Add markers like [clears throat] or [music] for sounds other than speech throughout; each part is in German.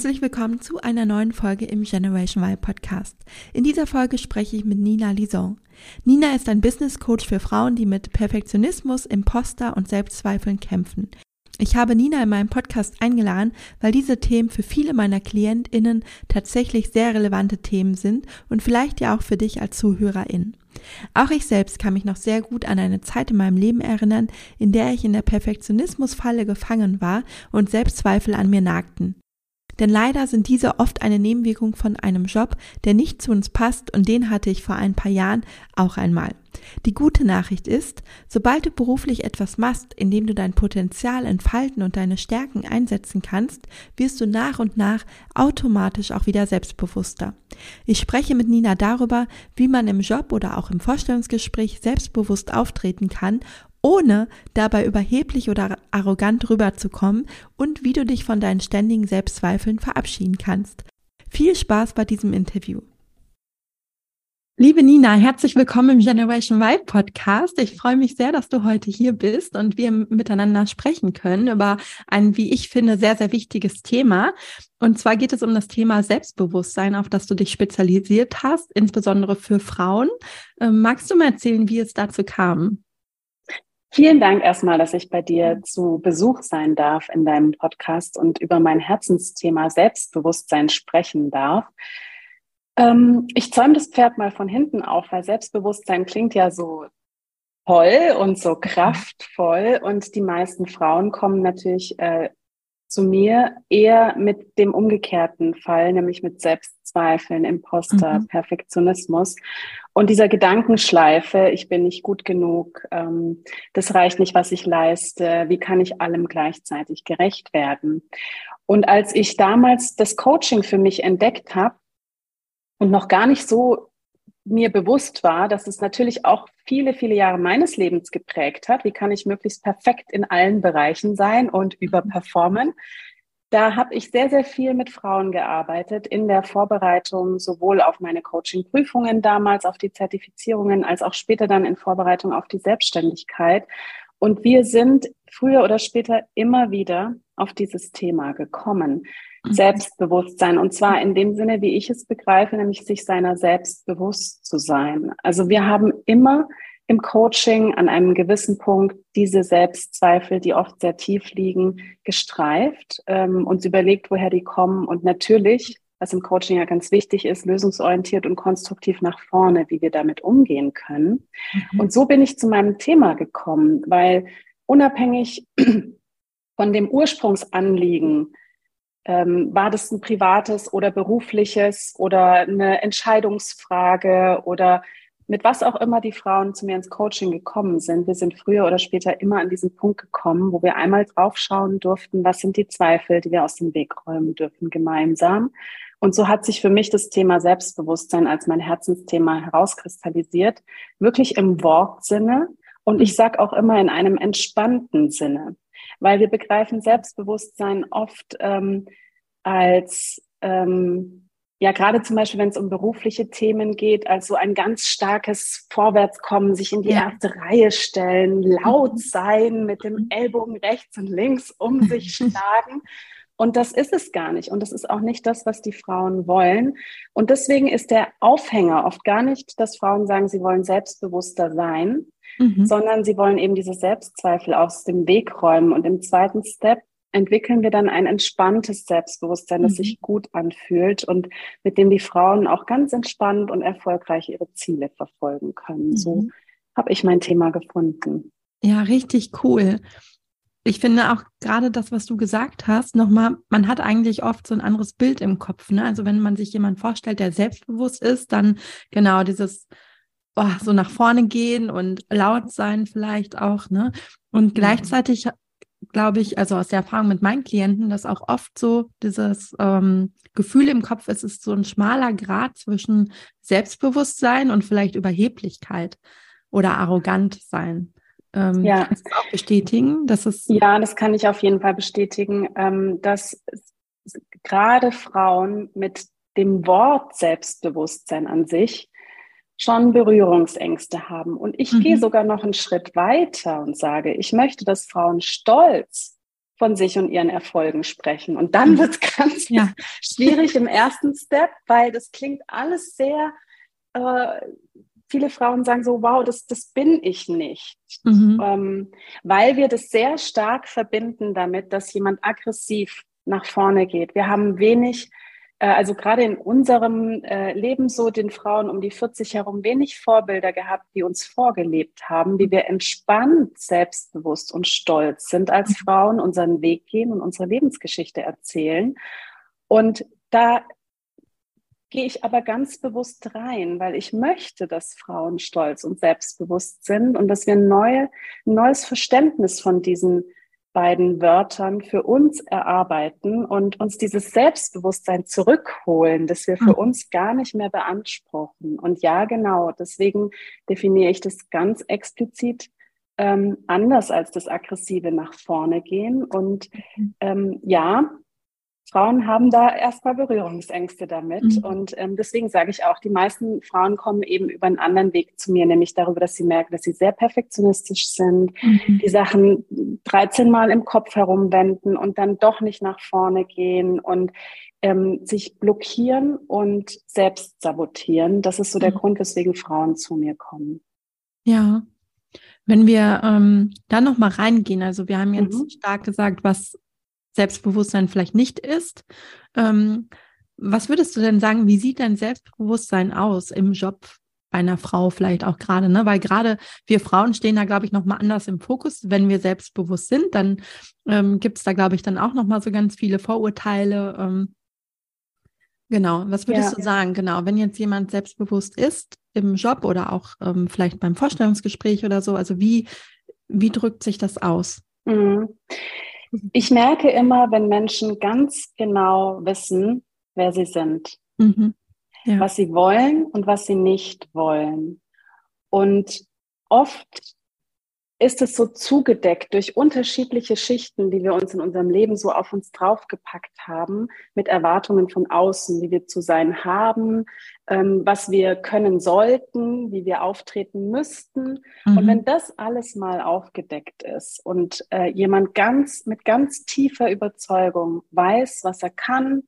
Herzlich willkommen zu einer neuen Folge im Generation Y Podcast. In dieser Folge spreche ich mit Nina Lison. Nina ist ein Business Coach für Frauen, die mit Perfektionismus, Imposter und Selbstzweifeln kämpfen. Ich habe Nina in meinem Podcast eingeladen, weil diese Themen für viele meiner KlientInnen tatsächlich sehr relevante Themen sind und vielleicht ja auch für dich als Zuhörerin. Auch ich selbst kann mich noch sehr gut an eine Zeit in meinem Leben erinnern, in der ich in der Perfektionismusfalle gefangen war und Selbstzweifel an mir nagten. Denn leider sind diese oft eine Nebenwirkung von einem Job, der nicht zu uns passt und den hatte ich vor ein paar Jahren auch einmal. Die gute Nachricht ist, sobald du beruflich etwas machst, in dem du dein Potenzial entfalten und deine Stärken einsetzen kannst, wirst du nach und nach automatisch auch wieder selbstbewusster. Ich spreche mit Nina darüber, wie man im Job oder auch im Vorstellungsgespräch selbstbewusst auftreten kann ohne dabei überheblich oder arrogant rüberzukommen und wie du dich von deinen ständigen Selbstzweifeln verabschieden kannst. Viel Spaß bei diesem Interview. Liebe Nina, herzlich willkommen im Generation Y Podcast. Ich freue mich sehr, dass du heute hier bist und wir miteinander sprechen können über ein, wie ich finde, sehr, sehr wichtiges Thema. Und zwar geht es um das Thema Selbstbewusstsein, auf das du dich spezialisiert hast, insbesondere für Frauen. Ähm, magst du mal erzählen, wie es dazu kam? Vielen Dank erstmal, dass ich bei dir zu Besuch sein darf in deinem Podcast und über mein Herzensthema Selbstbewusstsein sprechen darf. Ähm, ich zäume das Pferd mal von hinten auf, weil Selbstbewusstsein klingt ja so toll und so kraftvoll und die meisten Frauen kommen natürlich äh, zu mir eher mit dem umgekehrten Fall, nämlich mit Selbstzweifeln, Imposter, mhm. Perfektionismus und dieser Gedankenschleife, ich bin nicht gut genug, ähm, das reicht nicht, was ich leiste, wie kann ich allem gleichzeitig gerecht werden? Und als ich damals das Coaching für mich entdeckt habe und noch gar nicht so mir bewusst war, dass es natürlich auch viele, viele Jahre meines Lebens geprägt hat. Wie kann ich möglichst perfekt in allen Bereichen sein und überperformen? Da habe ich sehr, sehr viel mit Frauen gearbeitet in der Vorbereitung sowohl auf meine Coaching-Prüfungen damals, auf die Zertifizierungen, als auch später dann in Vorbereitung auf die Selbstständigkeit. Und wir sind früher oder später immer wieder auf dieses Thema gekommen. Mhm. Selbstbewusstsein. Und zwar in dem Sinne, wie ich es begreife, nämlich sich seiner selbst bewusst zu sein. Also wir haben immer im Coaching an einem gewissen Punkt diese Selbstzweifel, die oft sehr tief liegen, gestreift, ähm, uns überlegt, woher die kommen und natürlich, was im Coaching ja ganz wichtig ist, lösungsorientiert und konstruktiv nach vorne, wie wir damit umgehen können. Mhm. Und so bin ich zu meinem Thema gekommen, weil unabhängig [clears throat] von dem Ursprungsanliegen, ähm, war das ein privates oder berufliches oder eine Entscheidungsfrage oder mit was auch immer die Frauen zu mir ins Coaching gekommen sind. Wir sind früher oder später immer an diesen Punkt gekommen, wo wir einmal draufschauen durften, was sind die Zweifel, die wir aus dem Weg räumen dürfen gemeinsam. Und so hat sich für mich das Thema Selbstbewusstsein als mein Herzensthema herauskristallisiert, wirklich im Wortsinne. Und ich sage auch immer in einem entspannten Sinne weil wir begreifen Selbstbewusstsein oft ähm, als ähm, ja, gerade zum Beispiel, wenn es um berufliche Themen geht, als so ein ganz starkes Vorwärtskommen, sich in die ja. erste Reihe stellen, laut mhm. sein, mit dem Ellbogen rechts und links um [laughs] sich schlagen. Und das ist es gar nicht. Und das ist auch nicht das, was die Frauen wollen. Und deswegen ist der Aufhänger oft gar nicht, dass Frauen sagen, sie wollen selbstbewusster sein, mhm. sondern sie wollen eben diese Selbstzweifel aus dem Weg räumen. Und im zweiten Step entwickeln wir dann ein entspanntes Selbstbewusstsein, das mhm. sich gut anfühlt und mit dem die Frauen auch ganz entspannt und erfolgreich ihre Ziele verfolgen können. Mhm. So habe ich mein Thema gefunden. Ja, richtig cool. Ich finde auch gerade das, was du gesagt hast, nochmal, man hat eigentlich oft so ein anderes Bild im Kopf. Ne? Also wenn man sich jemand vorstellt, der selbstbewusst ist, dann genau dieses oh, so nach vorne gehen und laut sein vielleicht auch, ne? Und mhm. gleichzeitig glaube ich, also aus der Erfahrung mit meinen Klienten, dass auch oft so dieses ähm, Gefühl im Kopf ist, ist so ein schmaler Grad zwischen Selbstbewusstsein und vielleicht Überheblichkeit. oder arrogant sein. Ähm, ja. Kannst du auch bestätigen, dass es. Ja, das kann ich auf jeden Fall bestätigen, ähm, dass gerade Frauen mit dem Wort Selbstbewusstsein an sich schon Berührungsängste haben. Und ich mhm. gehe sogar noch einen Schritt weiter und sage, ich möchte, dass Frauen stolz von sich und ihren Erfolgen sprechen. Und dann mhm. wird es [laughs] ganz ja. schwierig im ersten Step, weil das klingt alles sehr, äh, viele Frauen sagen so, wow, das, das bin ich nicht. Mhm. Ähm, weil wir das sehr stark verbinden damit, dass jemand aggressiv nach vorne geht. Wir haben wenig also gerade in unserem äh, Leben so den Frauen um die 40 herum wenig Vorbilder gehabt, die uns vorgelebt haben, wie wir entspannt, selbstbewusst und stolz sind als mhm. Frauen, unseren Weg gehen und unsere Lebensgeschichte erzählen. Und da gehe ich aber ganz bewusst rein, weil ich möchte, dass Frauen stolz und selbstbewusst sind und dass wir ein, neue, ein neues Verständnis von diesen beiden Wörtern für uns erarbeiten und uns dieses Selbstbewusstsein zurückholen, das wir für mhm. uns gar nicht mehr beanspruchen. Und ja, genau, deswegen definiere ich das ganz explizit ähm, anders als das aggressive nach vorne gehen. Und mhm. ähm, ja, Frauen haben da erstmal Berührungsängste damit. Mhm. Und ähm, deswegen sage ich auch, die meisten Frauen kommen eben über einen anderen Weg zu mir, nämlich darüber, dass sie merken, dass sie sehr perfektionistisch sind, mhm. die Sachen 13 Mal im Kopf herumwenden und dann doch nicht nach vorne gehen und ähm, sich blockieren und selbst sabotieren. Das ist so der mhm. Grund, weswegen Frauen zu mir kommen. Ja. Wenn wir ähm, da nochmal reingehen, also wir haben jetzt mhm. stark gesagt, was Selbstbewusstsein vielleicht nicht ist. Ähm, was würdest du denn sagen, wie sieht dein Selbstbewusstsein aus im Job bei einer Frau vielleicht auch gerade, ne? Weil gerade wir Frauen stehen da, glaube ich, nochmal anders im Fokus. Wenn wir selbstbewusst sind, dann ähm, gibt es da, glaube ich, dann auch nochmal so ganz viele Vorurteile. Ähm, genau, was würdest ja. du sagen? Genau, wenn jetzt jemand selbstbewusst ist im Job oder auch ähm, vielleicht beim Vorstellungsgespräch oder so, also wie, wie drückt sich das aus? Mhm. Ich merke immer, wenn Menschen ganz genau wissen, wer sie sind, mhm. ja. was sie wollen und was sie nicht wollen. Und oft ist es so zugedeckt durch unterschiedliche Schichten, die wir uns in unserem Leben so auf uns draufgepackt haben, mit Erwartungen von außen, wie wir zu sein haben, ähm, was wir können sollten, wie wir auftreten müssten. Mhm. Und wenn das alles mal aufgedeckt ist und äh, jemand ganz mit ganz tiefer Überzeugung weiß, was er kann,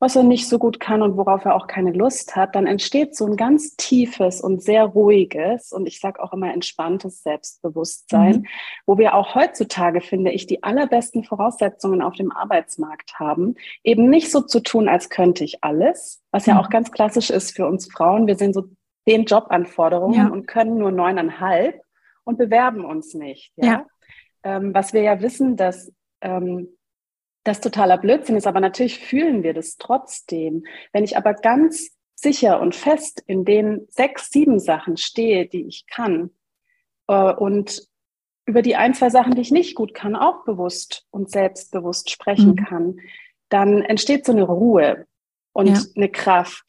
was er nicht so gut kann und worauf er auch keine Lust hat, dann entsteht so ein ganz tiefes und sehr ruhiges und ich sage auch immer entspanntes Selbstbewusstsein, mhm. wo wir auch heutzutage, finde ich, die allerbesten Voraussetzungen auf dem Arbeitsmarkt haben, eben nicht so zu tun, als könnte ich alles, was ja mhm. auch ganz klassisch ist für uns Frauen. Wir sind so den Jobanforderungen ja. und können nur neuneinhalb und bewerben uns nicht. Ja. ja. Ähm, was wir ja wissen, dass ähm, das totaler Blödsinn ist, aber natürlich fühlen wir das trotzdem. Wenn ich aber ganz sicher und fest in den sechs, sieben Sachen stehe, die ich kann äh, und über die ein, zwei Sachen, die ich nicht gut kann, auch bewusst und selbstbewusst sprechen mhm. kann, dann entsteht so eine Ruhe und ja. eine Kraft.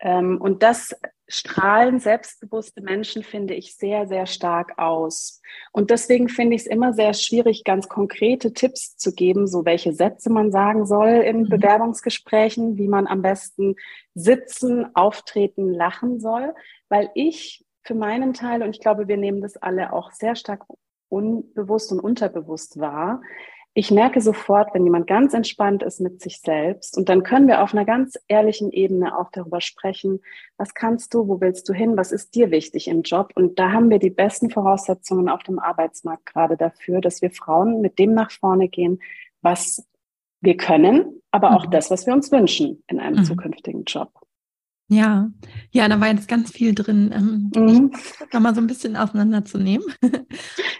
Ähm, und das strahlen selbstbewusste Menschen, finde ich, sehr, sehr stark aus. Und deswegen finde ich es immer sehr schwierig, ganz konkrete Tipps zu geben, so welche Sätze man sagen soll in mhm. Bewerbungsgesprächen, wie man am besten sitzen, auftreten, lachen soll, weil ich für meinen Teil, und ich glaube, wir nehmen das alle auch sehr stark unbewusst und unterbewusst wahr, ich merke sofort, wenn jemand ganz entspannt ist mit sich selbst und dann können wir auf einer ganz ehrlichen Ebene auch darüber sprechen, was kannst du, wo willst du hin, was ist dir wichtig im Job und da haben wir die besten Voraussetzungen auf dem Arbeitsmarkt gerade dafür, dass wir Frauen mit dem nach vorne gehen, was wir können, aber auch mhm. das, was wir uns wünschen in einem mhm. zukünftigen Job. Ja, ja, da war jetzt ganz viel drin. Ähm, mhm. Ich mal so ein bisschen auseinanderzunehmen. [laughs]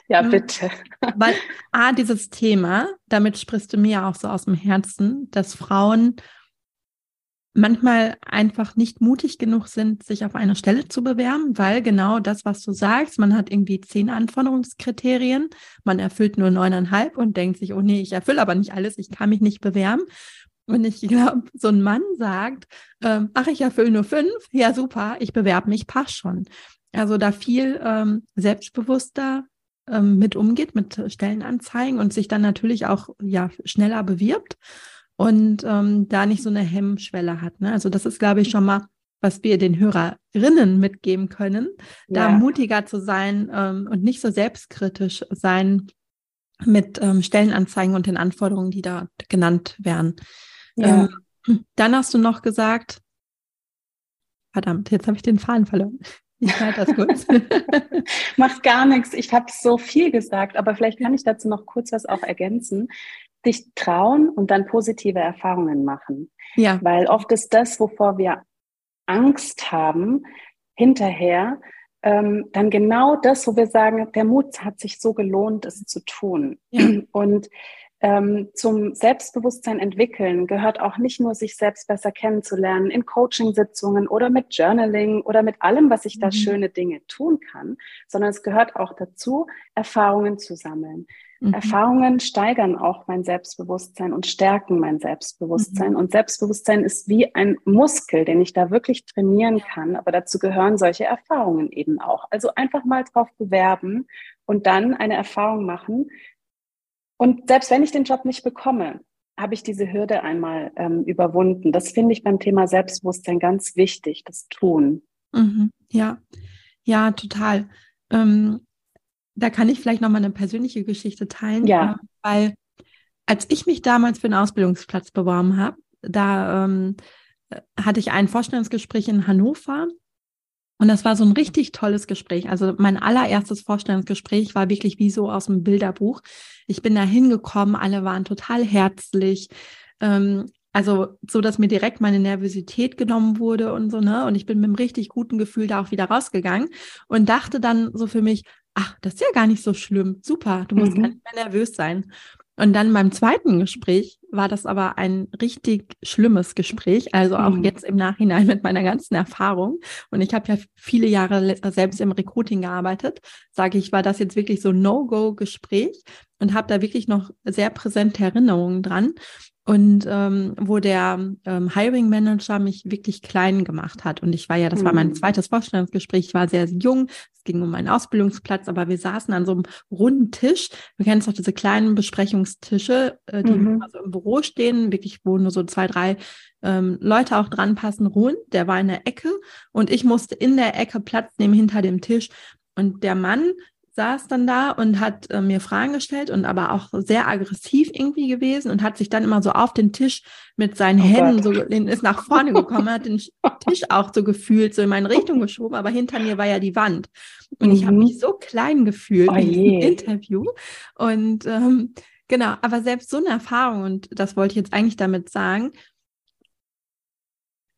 Ja, ähm, bitte. Weil A, dieses Thema, damit sprichst du mir auch so aus dem Herzen, dass Frauen manchmal einfach nicht mutig genug sind, sich auf eine Stelle zu bewerben, weil genau das, was du sagst, man hat irgendwie zehn Anforderungskriterien, man erfüllt nur neuneinhalb und denkt sich, oh nee, ich erfülle aber nicht alles, ich kann mich nicht bewerben. Und ich glaube, so ein Mann sagt, ähm, ach, ich erfülle nur fünf, ja super, ich bewerbe mich, passt schon. Also da viel ähm, selbstbewusster ähm, mit umgeht, mit Stellenanzeigen und sich dann natürlich auch ja schneller bewirbt und ähm, da nicht so eine Hemmschwelle hat. Ne? Also das ist, glaube ich, schon mal, was wir den Hörerinnen mitgeben können, ja. da mutiger zu sein ähm, und nicht so selbstkritisch sein mit ähm, Stellenanzeigen und den Anforderungen, die da genannt werden. Ja. Ähm, dann hast du noch gesagt, verdammt, jetzt habe ich den Faden verloren. Ich halte das kurz. [laughs] Macht gar nichts. Ich habe so viel gesagt, aber vielleicht kann ich dazu noch kurz was auch ergänzen. Dich trauen und dann positive Erfahrungen machen. Ja. Weil oft ist das, wovor wir Angst haben, hinterher ähm, dann genau das, wo wir sagen, der Mut hat sich so gelohnt, es zu tun. Ja. Und ähm, zum Selbstbewusstsein entwickeln gehört auch nicht nur, sich selbst besser kennenzulernen in Coaching-Sitzungen oder mit Journaling oder mit allem, was ich da mhm. schöne Dinge tun kann, sondern es gehört auch dazu, Erfahrungen zu sammeln. Mhm. Erfahrungen steigern auch mein Selbstbewusstsein und stärken mein Selbstbewusstsein. Mhm. Und Selbstbewusstsein ist wie ein Muskel, den ich da wirklich trainieren kann. Aber dazu gehören solche Erfahrungen eben auch. Also einfach mal drauf bewerben und dann eine Erfahrung machen, und selbst wenn ich den Job nicht bekomme, habe ich diese Hürde einmal ähm, überwunden. Das finde ich beim Thema Selbstbewusstsein ganz wichtig, das Tun. Mhm, ja, ja, total. Ähm, da kann ich vielleicht noch mal eine persönliche Geschichte teilen, ja. Äh, weil als ich mich damals für einen Ausbildungsplatz beworben habe, da ähm, hatte ich ein Vorstellungsgespräch in Hannover und das war so ein richtig tolles Gespräch. Also mein allererstes Vorstellungsgespräch war wirklich wie so aus dem Bilderbuch. Ich bin da hingekommen, alle waren total herzlich. Ähm, also so, dass mir direkt meine Nervosität genommen wurde und so, ne? Und ich bin mit einem richtig guten Gefühl da auch wieder rausgegangen und dachte dann so für mich, ach, das ist ja gar nicht so schlimm. Super, du musst mhm. gar nicht mehr nervös sein. Und dann beim zweiten Gespräch war das aber ein richtig schlimmes Gespräch, also auch mhm. jetzt im Nachhinein mit meiner ganzen Erfahrung. Und ich habe ja viele Jahre selbst im Recruiting gearbeitet, sage ich, war das jetzt wirklich so No-Go-Gespräch und habe da wirklich noch sehr präsente Erinnerungen dran und ähm, wo der ähm, Hiring Manager mich wirklich klein gemacht hat. Und ich war ja, das war mein mhm. zweites Vorstellungsgespräch, ich war sehr, sehr jung, es ging um meinen Ausbildungsplatz, aber wir saßen an so einem runden Tisch. Wir kennen es doch diese kleinen Besprechungstische, äh, die mhm. also im Büro stehen, wirklich, wo nur so zwei, drei ähm, Leute auch dran passen, rund. Der war in der Ecke und ich musste in der Ecke Platz nehmen hinter dem Tisch. Und der Mann saß dann da und hat äh, mir Fragen gestellt und aber auch sehr aggressiv irgendwie gewesen und hat sich dann immer so auf den Tisch mit seinen oh Händen Gott. so ist nach vorne gekommen, hat den [laughs] Tisch auch so gefühlt so in meine Richtung geschoben, aber hinter mir war ja die Wand und mhm. ich habe mich so klein gefühlt oh in diesem Interview und ähm, genau, aber selbst so eine Erfahrung und das wollte ich jetzt eigentlich damit sagen,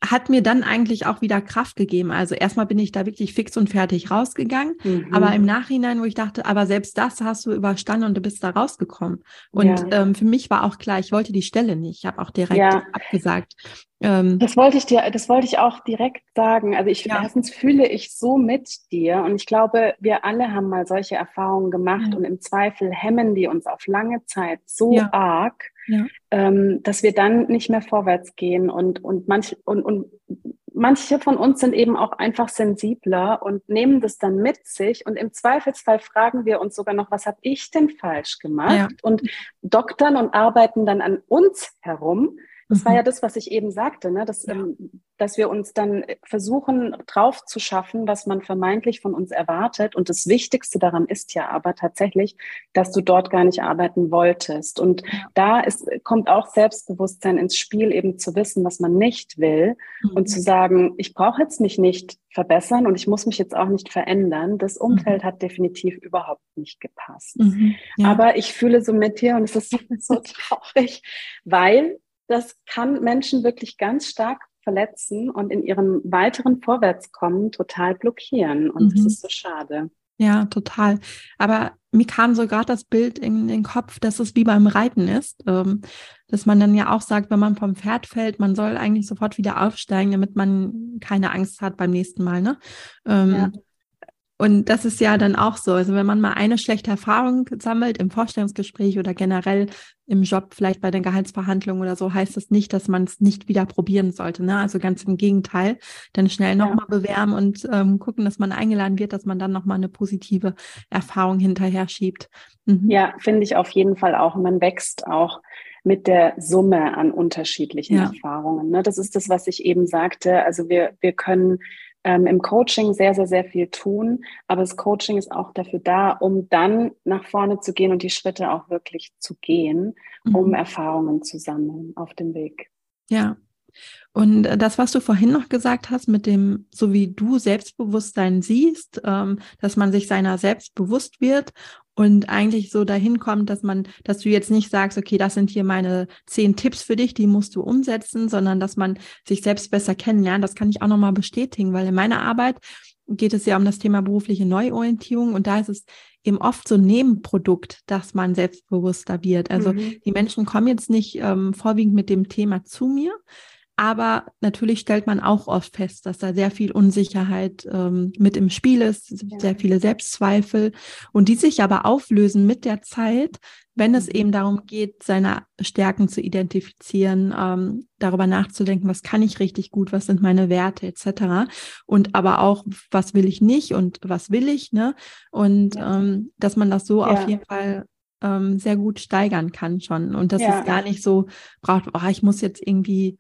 hat mir dann eigentlich auch wieder Kraft gegeben. Also erstmal bin ich da wirklich fix und fertig rausgegangen, mhm. aber im Nachhinein, wo ich dachte, aber selbst das hast du überstanden und du bist da rausgekommen. Und ja. ähm, für mich war auch klar, ich wollte die Stelle nicht. Ich habe auch direkt ja. abgesagt. Ähm, das wollte ich dir, das wollte ich auch direkt sagen. Also ich ja. erstens fühle ich so mit dir und ich glaube, wir alle haben mal solche Erfahrungen gemacht und im Zweifel hemmen die uns auf lange Zeit so arg ja. ähm, dass wir dann nicht mehr vorwärts gehen und, und, manch, und, und manche von uns sind eben auch einfach sensibler und nehmen das dann mit sich und im Zweifelsfall fragen wir uns sogar noch, was habe ich denn falsch gemacht? Ja. Und doktern und arbeiten dann an uns herum, das mhm. war ja das, was ich eben sagte, ne? dass, ja. ähm, dass wir uns dann versuchen, drauf zu schaffen, was man vermeintlich von uns erwartet. Und das Wichtigste daran ist ja aber tatsächlich, dass du dort gar nicht arbeiten wolltest. Und ja. da ist, kommt auch Selbstbewusstsein ins Spiel, eben zu wissen, was man nicht will mhm. und zu sagen, ich brauche jetzt mich nicht verbessern und ich muss mich jetzt auch nicht verändern. Das mhm. Umfeld mhm. hat definitiv überhaupt nicht gepasst. Mhm. Ja. Aber ich fühle so mit dir und es ist [laughs] so traurig, weil das kann Menschen wirklich ganz stark verletzen und in ihrem weiteren Vorwärtskommen total blockieren. Und mhm. das ist so schade. Ja, total. Aber mir kam so gerade das Bild in den Kopf, dass es wie beim Reiten ist, ähm, dass man dann ja auch sagt, wenn man vom Pferd fällt, man soll eigentlich sofort wieder aufsteigen, damit man keine Angst hat beim nächsten Mal. Ne? Ähm, ja. Und das ist ja dann auch so. Also wenn man mal eine schlechte Erfahrung sammelt im Vorstellungsgespräch oder generell im Job, vielleicht bei den Gehaltsverhandlungen oder so, heißt das nicht, dass man es nicht wieder probieren sollte. Ne? Also ganz im Gegenteil, dann schnell nochmal ja. bewerben und ähm, gucken, dass man eingeladen wird, dass man dann nochmal eine positive Erfahrung hinterher schiebt. Mhm. Ja, finde ich auf jeden Fall auch. Man wächst auch mit der Summe an unterschiedlichen ja. Erfahrungen. Ne? Das ist das, was ich eben sagte. Also wir, wir können ähm, im Coaching sehr, sehr, sehr viel tun. Aber das Coaching ist auch dafür da, um dann nach vorne zu gehen und die Schritte auch wirklich zu gehen, mhm. um Erfahrungen zu sammeln auf dem Weg. Ja. Und das, was du vorhin noch gesagt hast, mit dem, so wie du Selbstbewusstsein siehst, ähm, dass man sich seiner selbst bewusst wird und eigentlich so dahin kommt, dass man, dass du jetzt nicht sagst, okay, das sind hier meine zehn Tipps für dich, die musst du umsetzen, sondern dass man sich selbst besser kennenlernt. Das kann ich auch nochmal bestätigen, weil in meiner Arbeit geht es ja um das Thema berufliche Neuorientierung und da ist es eben oft so ein Nebenprodukt, dass man selbstbewusster wird. Also mhm. die Menschen kommen jetzt nicht ähm, vorwiegend mit dem Thema zu mir, aber natürlich stellt man auch oft fest, dass da sehr viel Unsicherheit ähm, mit im Spiel ist, ja. sehr viele Selbstzweifel und die sich aber auflösen mit der Zeit, wenn es mhm. eben darum geht, seine Stärken zu identifizieren, ähm, darüber nachzudenken, was kann ich richtig gut, was sind meine Werte etc. Und aber auch, was will ich nicht und was will ich, ne? Und ja. ähm, dass man das so ja. auf jeden Fall ähm, sehr gut steigern kann schon. Und dass es gar nicht so braucht, oh, ich muss jetzt irgendwie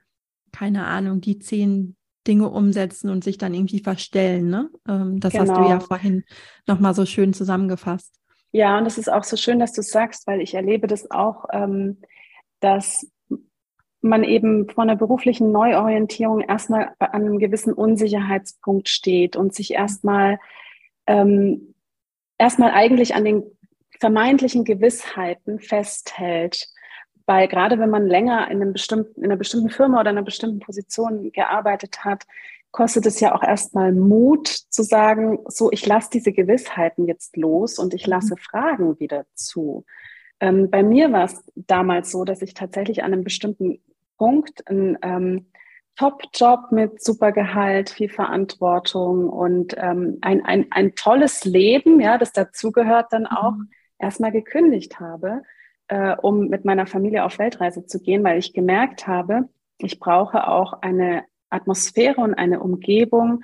keine Ahnung, die zehn Dinge umsetzen und sich dann irgendwie verstellen. Ne? Ähm, das genau. hast du ja genau. vorhin nochmal so schön zusammengefasst. Ja, und es ist auch so schön, dass du sagst, weil ich erlebe das auch, ähm, dass man eben vor einer beruflichen Neuorientierung erstmal an einem gewissen Unsicherheitspunkt steht und sich erstmal ähm, erstmal eigentlich an den vermeintlichen Gewissheiten festhält weil gerade wenn man länger in, einem bestimmten, in einer bestimmten Firma oder in einer bestimmten Position gearbeitet hat, kostet es ja auch erstmal Mut zu sagen, so, ich lasse diese Gewissheiten jetzt los und ich lasse mhm. Fragen wieder zu. Ähm, bei mir war es damals so, dass ich tatsächlich an einem bestimmten Punkt einen ähm, Top-Job mit super Gehalt, viel Verantwortung und ähm, ein, ein, ein tolles Leben, ja, das dazugehört dann auch, mhm. erstmal gekündigt habe äh, um mit meiner Familie auf Weltreise zu gehen, weil ich gemerkt habe, ich brauche auch eine Atmosphäre und eine Umgebung,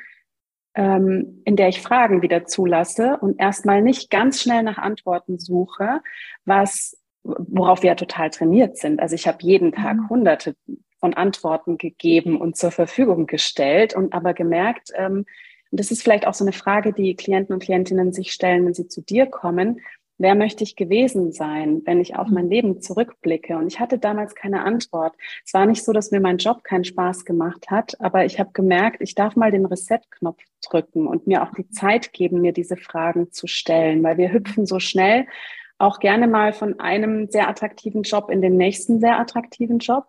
ähm, in der ich Fragen wieder zulasse und erstmal nicht ganz schnell nach Antworten suche, was worauf wir ja total trainiert sind. Also ich habe jeden Tag mhm. hunderte von Antworten gegeben und zur Verfügung gestellt und aber gemerkt, ähm, und das ist vielleicht auch so eine Frage, die Klienten und Klientinnen sich stellen, wenn sie zu dir kommen, Wer möchte ich gewesen sein, wenn ich auf mein Leben zurückblicke? Und ich hatte damals keine Antwort. Es war nicht so, dass mir mein Job keinen Spaß gemacht hat, aber ich habe gemerkt, ich darf mal den Reset-Knopf drücken und mir auch die Zeit geben, mir diese Fragen zu stellen, weil wir hüpfen so schnell auch gerne mal von einem sehr attraktiven Job in den nächsten sehr attraktiven Job.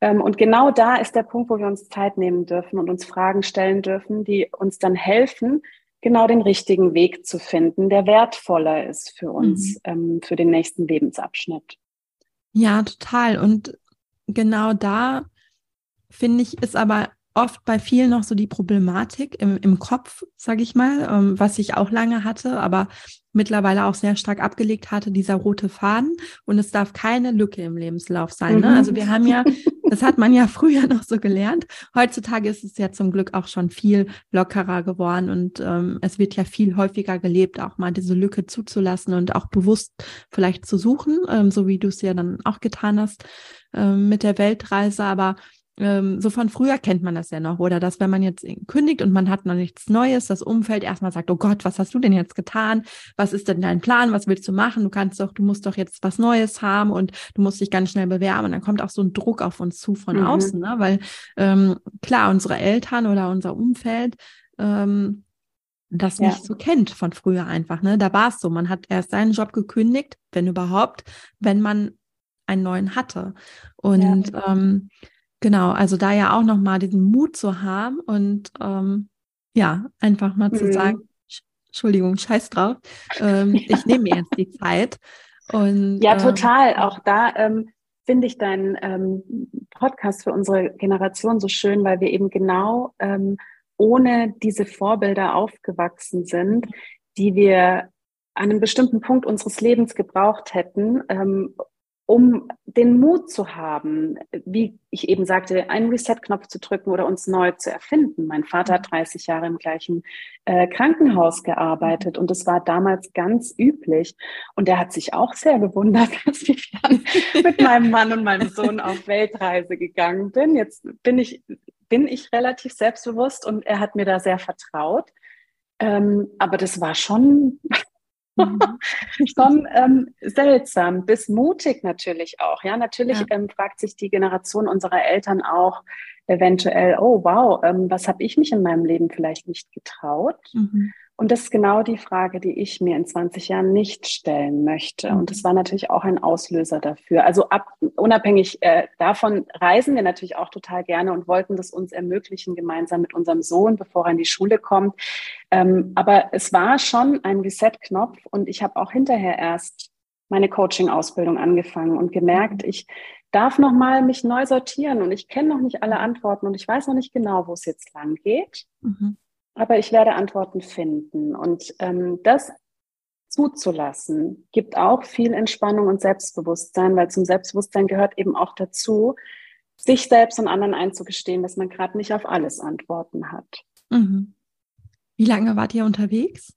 Ähm, und genau da ist der Punkt, wo wir uns Zeit nehmen dürfen und uns Fragen stellen dürfen, die uns dann helfen, genau den richtigen Weg zu finden, der wertvoller ist für uns, mhm. ähm, für den nächsten Lebensabschnitt. Ja, total. Und genau da finde ich, ist aber oft bei vielen noch so die Problematik im, im Kopf, sage ich mal, ähm, was ich auch lange hatte, aber mittlerweile auch sehr stark abgelegt hatte, dieser rote Faden. Und es darf keine Lücke im Lebenslauf sein. Ne? Also wir haben ja, [laughs] das hat man ja früher noch so gelernt. Heutzutage ist es ja zum Glück auch schon viel lockerer geworden und ähm, es wird ja viel häufiger gelebt, auch mal diese Lücke zuzulassen und auch bewusst vielleicht zu suchen, ähm, so wie du es ja dann auch getan hast ähm, mit der Weltreise. Aber ähm, so von früher kennt man das ja noch, oder dass wenn man jetzt kündigt und man hat noch nichts Neues, das Umfeld erstmal sagt, oh Gott, was hast du denn jetzt getan? Was ist denn dein Plan? Was willst du machen? Du kannst doch, du musst doch jetzt was Neues haben und du musst dich ganz schnell bewerben. Und dann kommt auch so ein Druck auf uns zu von mhm. außen, ne? weil ähm, klar, unsere Eltern oder unser Umfeld ähm, das ja. nicht so kennt von früher einfach. Ne? Da war es so, man hat erst seinen Job gekündigt, wenn überhaupt, wenn man einen neuen hatte. Und ja. ähm, Genau, also da ja auch nochmal diesen Mut zu haben und ähm, ja, einfach mal mhm. zu sagen, Entschuldigung, scheiß drauf, ähm, ja. [laughs] ich nehme mir jetzt die Zeit. Und, ja, ähm, total. Auch da ähm, finde ich deinen ähm, Podcast für unsere Generation so schön, weil wir eben genau ähm, ohne diese Vorbilder aufgewachsen sind, die wir an einem bestimmten Punkt unseres Lebens gebraucht hätten, ähm, um den Mut zu haben, wie ich eben sagte, einen Reset-Knopf zu drücken oder uns neu zu erfinden. Mein Vater hat 30 Jahre im gleichen äh, Krankenhaus gearbeitet und es war damals ganz üblich. Und er hat sich auch sehr gewundert, [laughs] dass ich dann [laughs] mit meinem Mann und meinem Sohn auf Weltreise gegangen bin. Jetzt bin ich, bin ich relativ selbstbewusst und er hat mir da sehr vertraut. Ähm, aber das war schon. Schon ähm, seltsam, bis mutig natürlich auch. Ja, natürlich ja. Ähm, fragt sich die Generation unserer Eltern auch eventuell, oh wow, ähm, was habe ich mich in meinem Leben vielleicht nicht getraut? Mhm. Und das ist genau die Frage, die ich mir in 20 Jahren nicht stellen möchte. Und das war natürlich auch ein Auslöser dafür. Also ab, unabhängig äh, davon reisen wir natürlich auch total gerne und wollten das uns ermöglichen, gemeinsam mit unserem Sohn, bevor er in die Schule kommt. Ähm, aber es war schon ein Reset-Knopf und ich habe auch hinterher erst meine Coaching-Ausbildung angefangen und gemerkt, ich darf noch mal mich neu sortieren und ich kenne noch nicht alle Antworten und ich weiß noch nicht genau, wo es jetzt lang geht. Mhm aber ich werde Antworten finden. Und ähm, das zuzulassen, gibt auch viel Entspannung und Selbstbewusstsein, weil zum Selbstbewusstsein gehört eben auch dazu, sich selbst und anderen einzugestehen, dass man gerade nicht auf alles Antworten hat. Mhm. Wie lange wart ihr unterwegs?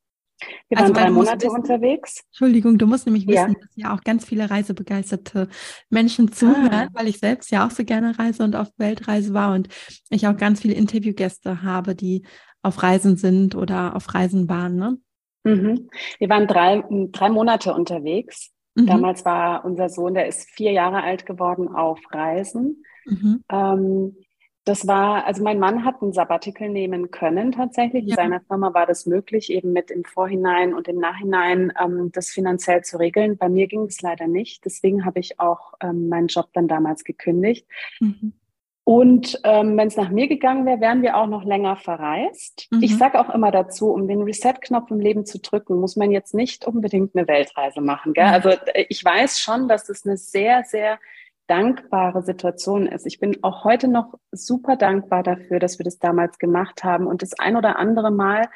Wir waren also, drei Monate wissen, unterwegs. Entschuldigung, du musst nämlich wissen, ja. dass ja auch ganz viele reisebegeisterte Menschen zuhören, ah. weil ich selbst ja auch so gerne reise und auf Weltreise war und ich auch ganz viele Interviewgäste habe, die auf Reisen sind oder auf Reisen waren, ne? Mhm. Wir waren drei, drei Monate unterwegs. Mhm. Damals war unser Sohn, der ist vier Jahre alt geworden, auf Reisen. Mhm. Ähm, das war, also mein Mann hat ein Sabbatical nehmen können tatsächlich. Ja. In seiner Firma war das möglich, eben mit im Vorhinein und im Nachhinein ähm, das finanziell zu regeln. Bei mir ging es leider nicht. Deswegen habe ich auch ähm, meinen Job dann damals gekündigt. Mhm. Und ähm, wenn es nach mir gegangen wäre, wären wir auch noch länger verreist. Mhm. Ich sage auch immer dazu, um den Reset-Knopf im Leben zu drücken, muss man jetzt nicht unbedingt eine Weltreise machen. Gell? Mhm. Also ich weiß schon, dass es eine sehr, sehr dankbare Situation ist. Ich bin auch heute noch super dankbar dafür, dass wir das damals gemacht haben. Und das ein oder andere Mal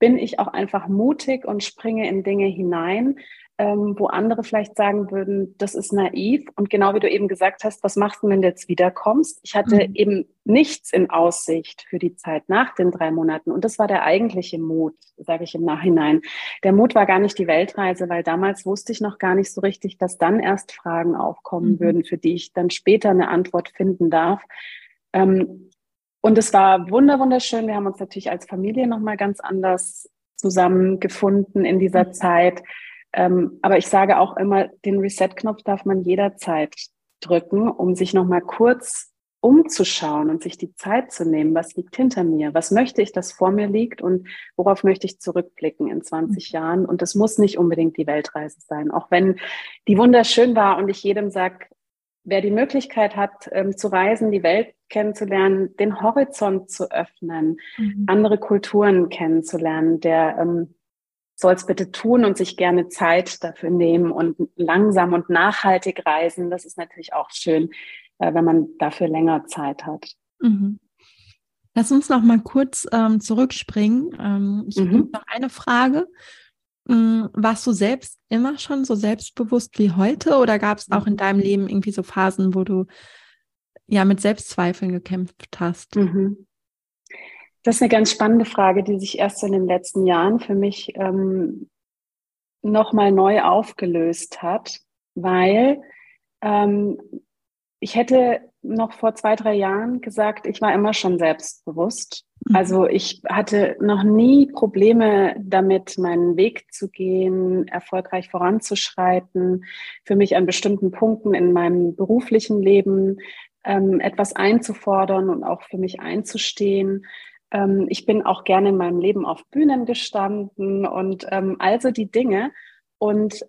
bin ich auch einfach mutig und springe in Dinge hinein, ähm, wo andere vielleicht sagen würden, das ist naiv. Und genau wie du eben gesagt hast, was machst du, wenn du jetzt wiederkommst? Ich hatte mhm. eben nichts in Aussicht für die Zeit nach den drei Monaten. Und das war der eigentliche Mut, sage ich im Nachhinein. Der Mut war gar nicht die Weltreise, weil damals wusste ich noch gar nicht so richtig, dass dann erst Fragen aufkommen mhm. würden, für die ich dann später eine Antwort finden darf. Ähm, und es war wunder wunderschön. Wir haben uns natürlich als Familie nochmal ganz anders zusammengefunden in dieser mhm. Zeit. Ähm, aber ich sage auch immer, den Reset-Knopf darf man jederzeit drücken, um sich nochmal kurz umzuschauen und sich die Zeit zu nehmen, was liegt hinter mir, was möchte ich, dass vor mir liegt und worauf möchte ich zurückblicken in 20 mhm. Jahren. Und das muss nicht unbedingt die Weltreise sein, auch wenn die wunderschön war und ich jedem sage, wer die Möglichkeit hat, ähm, zu reisen, die Welt kennenzulernen, den Horizont zu öffnen, mhm. andere Kulturen kennenzulernen, der ähm, soll es bitte tun und sich gerne Zeit dafür nehmen und langsam und nachhaltig reisen. Das ist natürlich auch schön, äh, wenn man dafür länger Zeit hat. Mhm. Lass uns noch mal kurz ähm, zurückspringen. Ähm, ich mhm. habe noch eine Frage. Ähm, warst du selbst immer schon so selbstbewusst wie heute oder gab es auch in deinem Leben irgendwie so Phasen, wo du ja mit Selbstzweifeln gekämpft hast? Mhm. Das ist eine ganz spannende Frage, die sich erst in den letzten Jahren für mich ähm, nochmal neu aufgelöst hat, weil ähm, ich hätte noch vor zwei, drei Jahren gesagt, ich war immer schon selbstbewusst. Mhm. Also ich hatte noch nie Probleme damit, meinen Weg zu gehen, erfolgreich voranzuschreiten, für mich an bestimmten Punkten in meinem beruflichen Leben ähm, etwas einzufordern und auch für mich einzustehen. Ähm, ich bin auch gerne in meinem Leben auf Bühnen gestanden und ähm, also die Dinge. Und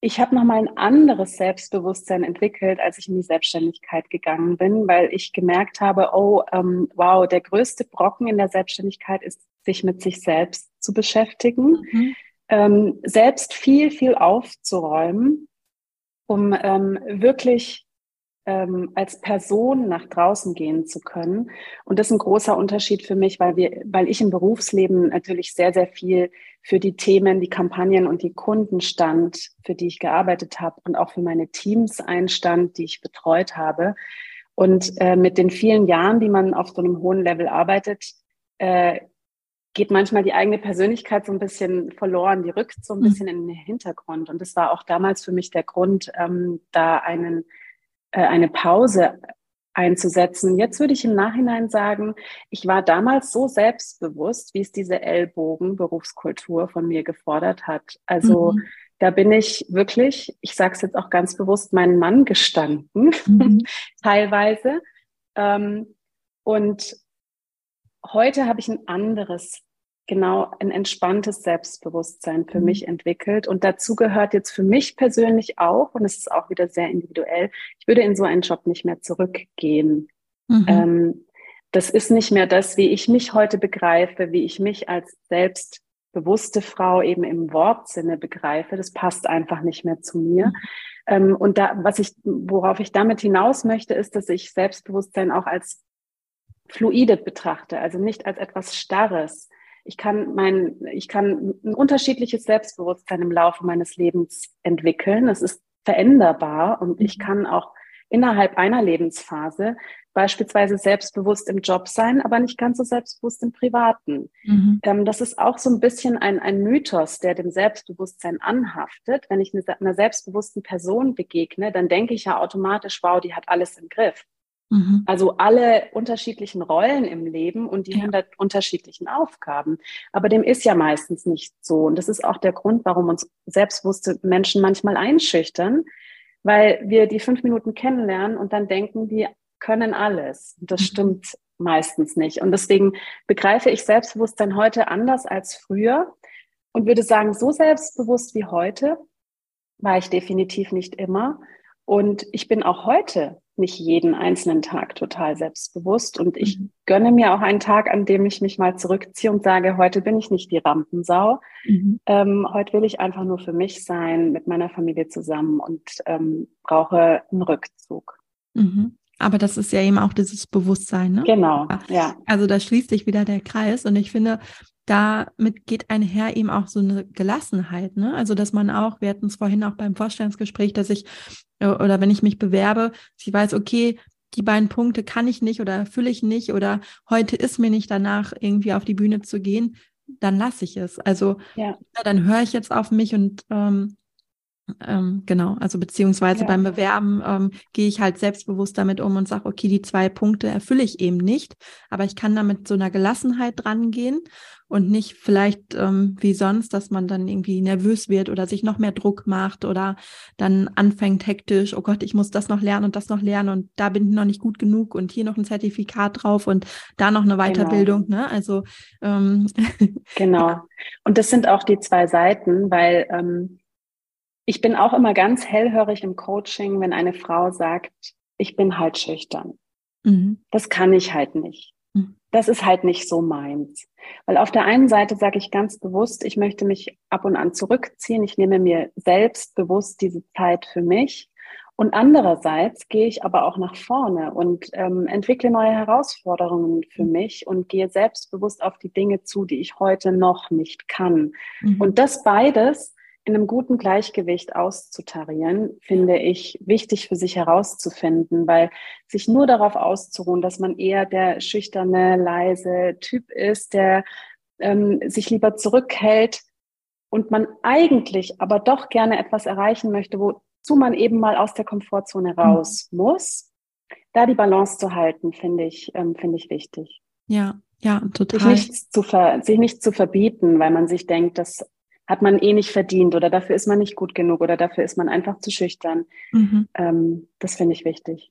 ich habe nochmal ein anderes Selbstbewusstsein entwickelt, als ich in die Selbstständigkeit gegangen bin, weil ich gemerkt habe, oh, ähm, wow, der größte Brocken in der Selbstständigkeit ist, sich mit sich selbst zu beschäftigen, mhm. ähm, selbst viel, viel aufzuräumen, um ähm, wirklich ähm, als Person nach draußen gehen zu können. Und das ist ein großer Unterschied für mich, weil wir, weil ich im Berufsleben natürlich sehr, sehr viel für die Themen, die Kampagnen und die Kunden stand, für die ich gearbeitet habe und auch für meine Teams einstand, die ich betreut habe. Und äh, mit den vielen Jahren, die man auf so einem hohen Level arbeitet, äh, geht manchmal die eigene Persönlichkeit so ein bisschen verloren, die rückt so ein mhm. bisschen in den Hintergrund. Und das war auch damals für mich der Grund, ähm, da einen eine Pause einzusetzen. Jetzt würde ich im Nachhinein sagen, ich war damals so selbstbewusst, wie es diese Ellbogen-Berufskultur von mir gefordert hat. Also mhm. da bin ich wirklich, ich sage es jetzt auch ganz bewusst, meinen Mann gestanden, mhm. [laughs] teilweise. Ähm, und heute habe ich ein anderes genau ein entspanntes Selbstbewusstsein für mhm. mich entwickelt. Und dazu gehört jetzt für mich persönlich auch, und es ist auch wieder sehr individuell, ich würde in so einen Job nicht mehr zurückgehen. Mhm. Ähm, das ist nicht mehr das, wie ich mich heute begreife, wie ich mich als selbstbewusste Frau eben im Wortsinne begreife. Das passt einfach nicht mehr zu mir. Mhm. Ähm, und da, was ich, worauf ich damit hinaus möchte, ist, dass ich Selbstbewusstsein auch als fluide betrachte, also nicht als etwas Starres, ich kann mein, ich kann ein unterschiedliches Selbstbewusstsein im Laufe meines Lebens entwickeln. Es ist veränderbar und ich mhm. kann auch innerhalb einer Lebensphase beispielsweise selbstbewusst im Job sein, aber nicht ganz so selbstbewusst im Privaten. Mhm. Ähm, das ist auch so ein bisschen ein, ein Mythos, der dem Selbstbewusstsein anhaftet. Wenn ich einer selbstbewussten Person begegne, dann denke ich ja automatisch, wow, die hat alles im Griff. Mhm. Also alle unterschiedlichen Rollen im Leben und die hundert ja. unterschiedlichen Aufgaben. Aber dem ist ja meistens nicht so. Und das ist auch der Grund, warum uns selbstbewusste Menschen manchmal einschüchtern, weil wir die fünf Minuten kennenlernen und dann denken, die können alles. Und das mhm. stimmt meistens nicht. Und deswegen begreife ich Selbstbewusstsein heute anders als früher und würde sagen, so selbstbewusst wie heute war ich definitiv nicht immer. Und ich bin auch heute nicht jeden einzelnen Tag total selbstbewusst. Und ich mhm. gönne mir auch einen Tag, an dem ich mich mal zurückziehe und sage, heute bin ich nicht die Rampensau. Mhm. Ähm, heute will ich einfach nur für mich sein, mit meiner Familie zusammen und ähm, brauche einen Rückzug. Mhm. Aber das ist ja eben auch dieses Bewusstsein, ne? Genau, ja. Also da schließt sich wieder der Kreis und ich finde, damit geht einher eben auch so eine Gelassenheit, ne? Also dass man auch, wir hatten es vorhin auch beim Vorstellungsgespräch, dass ich äh, oder wenn ich mich bewerbe, ich weiß, okay, die beiden Punkte kann ich nicht oder erfülle ich nicht oder heute ist mir nicht danach irgendwie auf die Bühne zu gehen, dann lasse ich es. Also ja. Ja, dann höre ich jetzt auf mich und ähm, ähm, genau, also beziehungsweise ja. beim Bewerben ähm, gehe ich halt selbstbewusst damit um und sage, okay, die zwei Punkte erfülle ich eben nicht, aber ich kann damit so einer Gelassenheit drangehen und nicht vielleicht ähm, wie sonst, dass man dann irgendwie nervös wird oder sich noch mehr Druck macht oder dann anfängt hektisch, oh Gott, ich muss das noch lernen und das noch lernen und da bin ich noch nicht gut genug und hier noch ein Zertifikat drauf und da noch eine genau. Weiterbildung, genau. ne? Also ähm, [laughs] genau. Und das sind auch die zwei Seiten, weil ähm, ich bin auch immer ganz hellhörig im Coaching, wenn eine Frau sagt, ich bin halt schüchtern. Mhm. Das kann ich halt nicht. Mhm. Das ist halt nicht so meins. Weil auf der einen Seite sage ich ganz bewusst, ich möchte mich ab und an zurückziehen. Ich nehme mir selbst bewusst diese Zeit für mich. Und andererseits gehe ich aber auch nach vorne und ähm, entwickle neue Herausforderungen für mhm. mich und gehe selbstbewusst auf die Dinge zu, die ich heute noch nicht kann. Mhm. Und das beides in einem guten Gleichgewicht auszutarieren, finde ich wichtig für sich herauszufinden, weil sich nur darauf auszuruhen, dass man eher der schüchterne, leise Typ ist, der ähm, sich lieber zurückhält und man eigentlich aber doch gerne etwas erreichen möchte, wozu man eben mal aus der Komfortzone mhm. raus mhm. muss, da die Balance zu halten, finde ich, ähm, finde ich wichtig. Ja, ja, total. Sich nicht, zu ver sich nicht zu verbieten, weil man sich denkt, dass hat man eh nicht verdient oder dafür ist man nicht gut genug oder dafür ist man einfach zu schüchtern. Mhm. Ähm, das finde ich wichtig.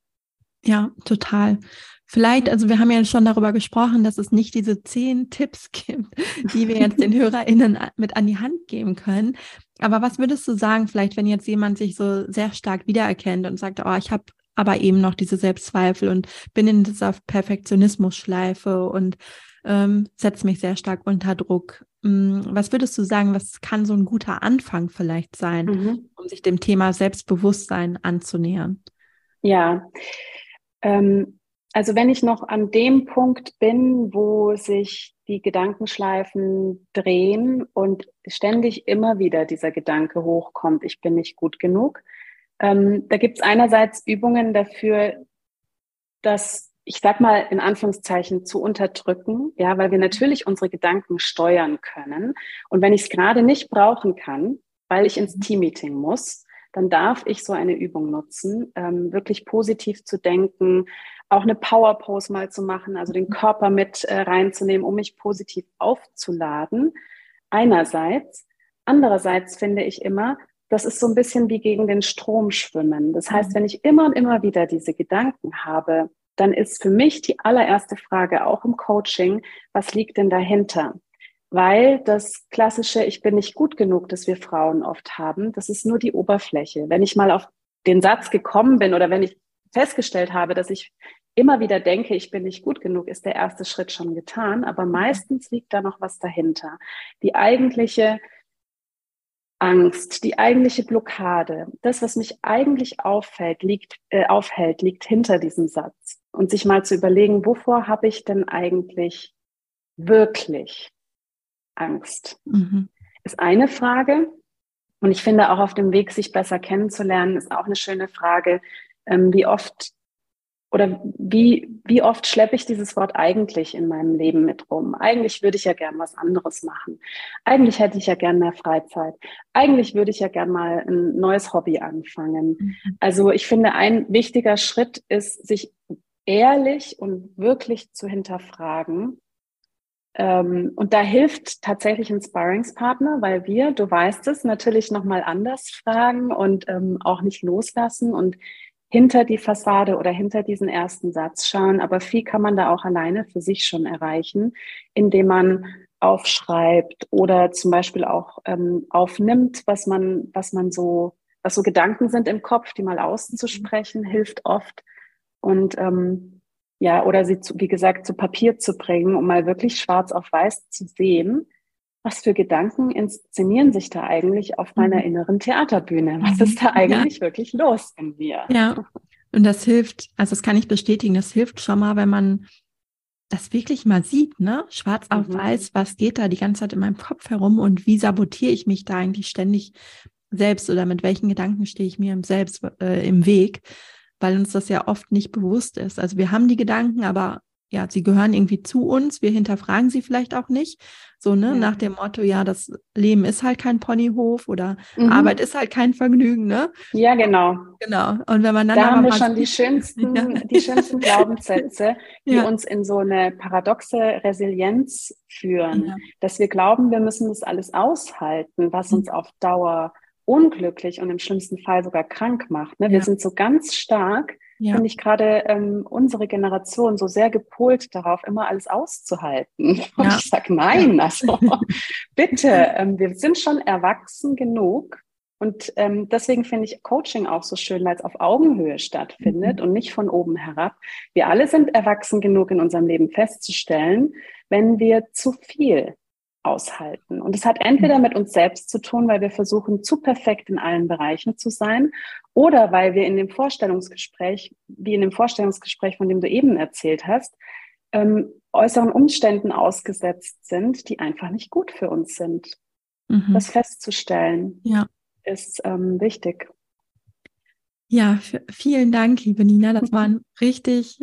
Ja, total. Vielleicht, also wir haben ja schon darüber gesprochen, dass es nicht diese zehn Tipps [laughs] gibt, die wir jetzt den [laughs] HörerInnen mit an die Hand geben können. Aber was würdest du sagen, vielleicht, wenn jetzt jemand sich so sehr stark wiedererkennt und sagt, oh, ich habe aber eben noch diese Selbstzweifel und bin in dieser Perfektionismus-Schleife und ähm, setze mich sehr stark unter Druck. Mm, was würdest du sagen, was kann so ein guter Anfang vielleicht sein, mhm. um sich dem Thema Selbstbewusstsein anzunähern? Ja, ähm, also wenn ich noch an dem Punkt bin, wo sich die Gedankenschleifen drehen und ständig immer wieder dieser Gedanke hochkommt, ich bin nicht gut genug, ähm, da gibt es einerseits Übungen dafür, dass ich sag mal in Anführungszeichen zu unterdrücken, ja, weil wir natürlich unsere Gedanken steuern können. Und wenn ich es gerade nicht brauchen kann, weil ich ins Teammeeting muss, dann darf ich so eine Übung nutzen, ähm, wirklich positiv zu denken, auch eine Power Pose mal zu machen, also den Körper mit äh, reinzunehmen, um mich positiv aufzuladen. Einerseits. Andererseits finde ich immer, das ist so ein bisschen wie gegen den Strom schwimmen. Das heißt, wenn ich immer und immer wieder diese Gedanken habe, dann ist für mich die allererste Frage auch im Coaching, was liegt denn dahinter? Weil das klassische Ich bin nicht gut genug, das wir Frauen oft haben, das ist nur die Oberfläche. Wenn ich mal auf den Satz gekommen bin oder wenn ich festgestellt habe, dass ich immer wieder denke, ich bin nicht gut genug, ist der erste Schritt schon getan. Aber meistens liegt da noch was dahinter. Die eigentliche Angst, die eigentliche Blockade, das, was mich eigentlich auffällt, liegt, äh, aufhält, liegt hinter diesem Satz. Und sich mal zu überlegen, wovor habe ich denn eigentlich wirklich Angst? Mhm. Ist eine Frage. Und ich finde auch auf dem Weg, sich besser kennenzulernen, ist auch eine schöne Frage, ähm, wie oft oder wie, wie oft schleppe ich dieses Wort eigentlich in meinem Leben mit rum? Eigentlich würde ich ja gern was anderes machen. Eigentlich hätte ich ja gern mehr Freizeit. Eigentlich würde ich ja gern mal ein neues Hobby anfangen. Mhm. Also ich finde, ein wichtiger Schritt ist, sich ehrlich und wirklich zu hinterfragen. Ähm, und da hilft tatsächlich ein Sparringspartner, weil wir, du weißt es, natürlich nochmal anders fragen und ähm, auch nicht loslassen und hinter die Fassade oder hinter diesen ersten Satz schauen. Aber viel kann man da auch alleine für sich schon erreichen, indem man aufschreibt oder zum Beispiel auch ähm, aufnimmt, was man, was man so, was so Gedanken sind im Kopf, die mal auszusprechen, hilft oft. Und ähm, ja, oder sie, zu, wie gesagt, zu Papier zu bringen, um mal wirklich schwarz auf weiß zu sehen, was für Gedanken inszenieren sich da eigentlich auf meiner mhm. inneren Theaterbühne? Was mhm. ist da eigentlich ja. wirklich los in mir? Ja, und das hilft, also das kann ich bestätigen, das hilft schon mal, wenn man das wirklich mal sieht, ne? Schwarz auf mhm. weiß, was geht da die ganze Zeit in meinem Kopf herum und wie sabotiere ich mich da eigentlich ständig selbst oder mit welchen Gedanken stehe ich mir im Selbst äh, im Weg, weil uns das ja oft nicht bewusst ist. Also wir haben die Gedanken, aber ja, sie gehören irgendwie zu uns, wir hinterfragen sie vielleicht auch nicht. So, ne, ja. nach dem Motto, ja, das Leben ist halt kein Ponyhof oder mhm. Arbeit ist halt kein Vergnügen, ne? Ja, genau. Genau. Und wenn man dann da haben wir schon die [laughs] schönsten, ja. die schönsten Glaubenssätze, die ja. uns in so eine paradoxe Resilienz führen, dass wir glauben, wir müssen das alles aushalten, was mhm. uns auf Dauer unglücklich und im schlimmsten Fall sogar krank macht. Ne? Wir sind so ganz stark ja. finde ich gerade ähm, unsere Generation so sehr gepolt darauf, immer alles auszuhalten. [laughs] Und ja. ich sage, nein, also [laughs] bitte, ähm, wir sind schon erwachsen genug. Und ähm, deswegen finde ich Coaching auch so schön, weil es auf Augenhöhe stattfindet mhm. und nicht von oben herab. Wir alle sind erwachsen genug in unserem Leben festzustellen, wenn wir zu viel aushalten. Und es hat entweder mit uns selbst zu tun, weil wir versuchen, zu perfekt in allen Bereichen zu sein, oder weil wir in dem Vorstellungsgespräch, wie in dem Vorstellungsgespräch, von dem du eben erzählt hast, ähm, äußeren Umständen ausgesetzt sind, die einfach nicht gut für uns sind. Mhm. Das festzustellen ja. ist ähm, wichtig. Ja, vielen Dank, liebe Nina. Das [laughs] waren richtig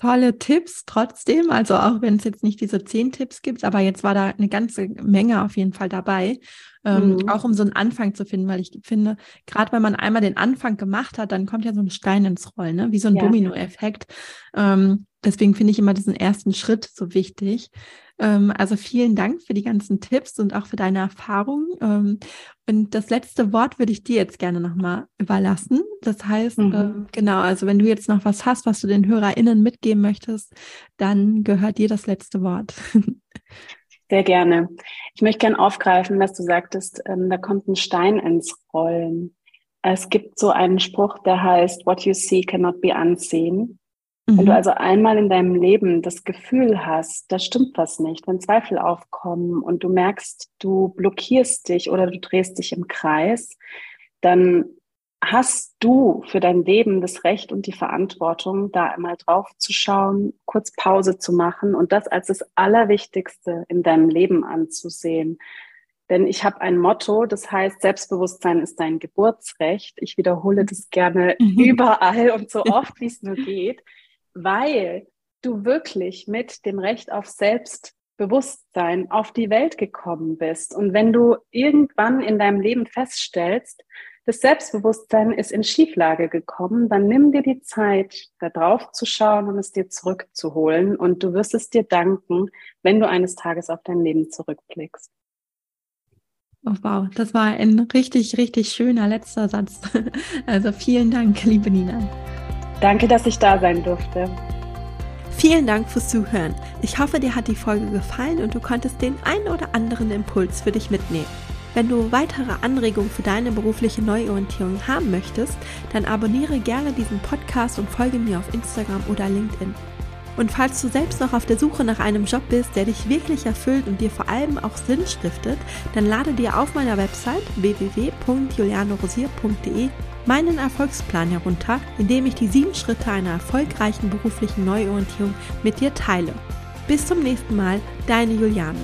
tolle Tipps trotzdem. Also auch wenn es jetzt nicht diese zehn Tipps gibt, aber jetzt war da eine ganze Menge auf jeden Fall dabei. Ähm, mhm. Auch um so einen Anfang zu finden, weil ich finde, gerade wenn man einmal den Anfang gemacht hat, dann kommt ja so ein Stein ins Rollen, ne? wie so ein ja. Dominoeffekt. Ähm, deswegen finde ich immer diesen ersten Schritt so wichtig. Ähm, also vielen Dank für die ganzen Tipps und auch für deine Erfahrungen. Ähm, und das letzte Wort würde ich dir jetzt gerne nochmal überlassen. Das heißt, mhm. ähm, genau, also wenn du jetzt noch was hast, was du den HörerInnen mitgeben möchtest, dann gehört dir das letzte Wort. [laughs] Sehr gerne. Ich möchte gerne aufgreifen, dass du sagtest, da kommt ein Stein ins Rollen. Es gibt so einen Spruch, der heißt, What you see cannot be unseen. Mhm. Wenn du mhm. also einmal in deinem Leben das Gefühl hast, da stimmt was nicht, wenn Zweifel aufkommen und du merkst, du blockierst dich oder du drehst dich im Kreis, dann hast du für dein Leben das Recht und die Verantwortung, da einmal drauf zu schauen, kurz Pause zu machen und das als das Allerwichtigste in deinem Leben anzusehen. Denn ich habe ein Motto, das heißt, Selbstbewusstsein ist dein Geburtsrecht. Ich wiederhole das gerne mhm. überall und so [laughs] oft, wie es nur geht, weil du wirklich mit dem Recht auf Selbstbewusstsein auf die Welt gekommen bist. Und wenn du irgendwann in deinem Leben feststellst, das Selbstbewusstsein ist in Schieflage gekommen, dann nimm dir die Zeit, da drauf zu schauen und es dir zurückzuholen. Und du wirst es dir danken, wenn du eines Tages auf dein Leben zurückblickst. Oh, wow, das war ein richtig, richtig schöner letzter Satz. [laughs] Also vielen Dank, liebe Nina. Danke, dass ich da sein durfte. Vielen Dank fürs Zuhören. Ich hoffe, dir hat die Folge gefallen und du konntest den einen oder anderen Impuls für dich mitnehmen. Wenn du weitere Anregungen für deine berufliche Neuorientierung haben möchtest, dann abonniere gerne diesen Podcast und folge mir auf Instagram oder LinkedIn. Und falls du selbst noch auf der Suche nach einem Job bist, der dich wirklich erfüllt und dir vor allem auch Sinn stiftet, dann lade dir auf meiner Website www.julianorosier.de meinen Erfolgsplan herunter, in dem ich die sieben Schritte einer erfolgreichen beruflichen Neuorientierung mit dir teile. Bis zum nächsten Mal, deine Juliane.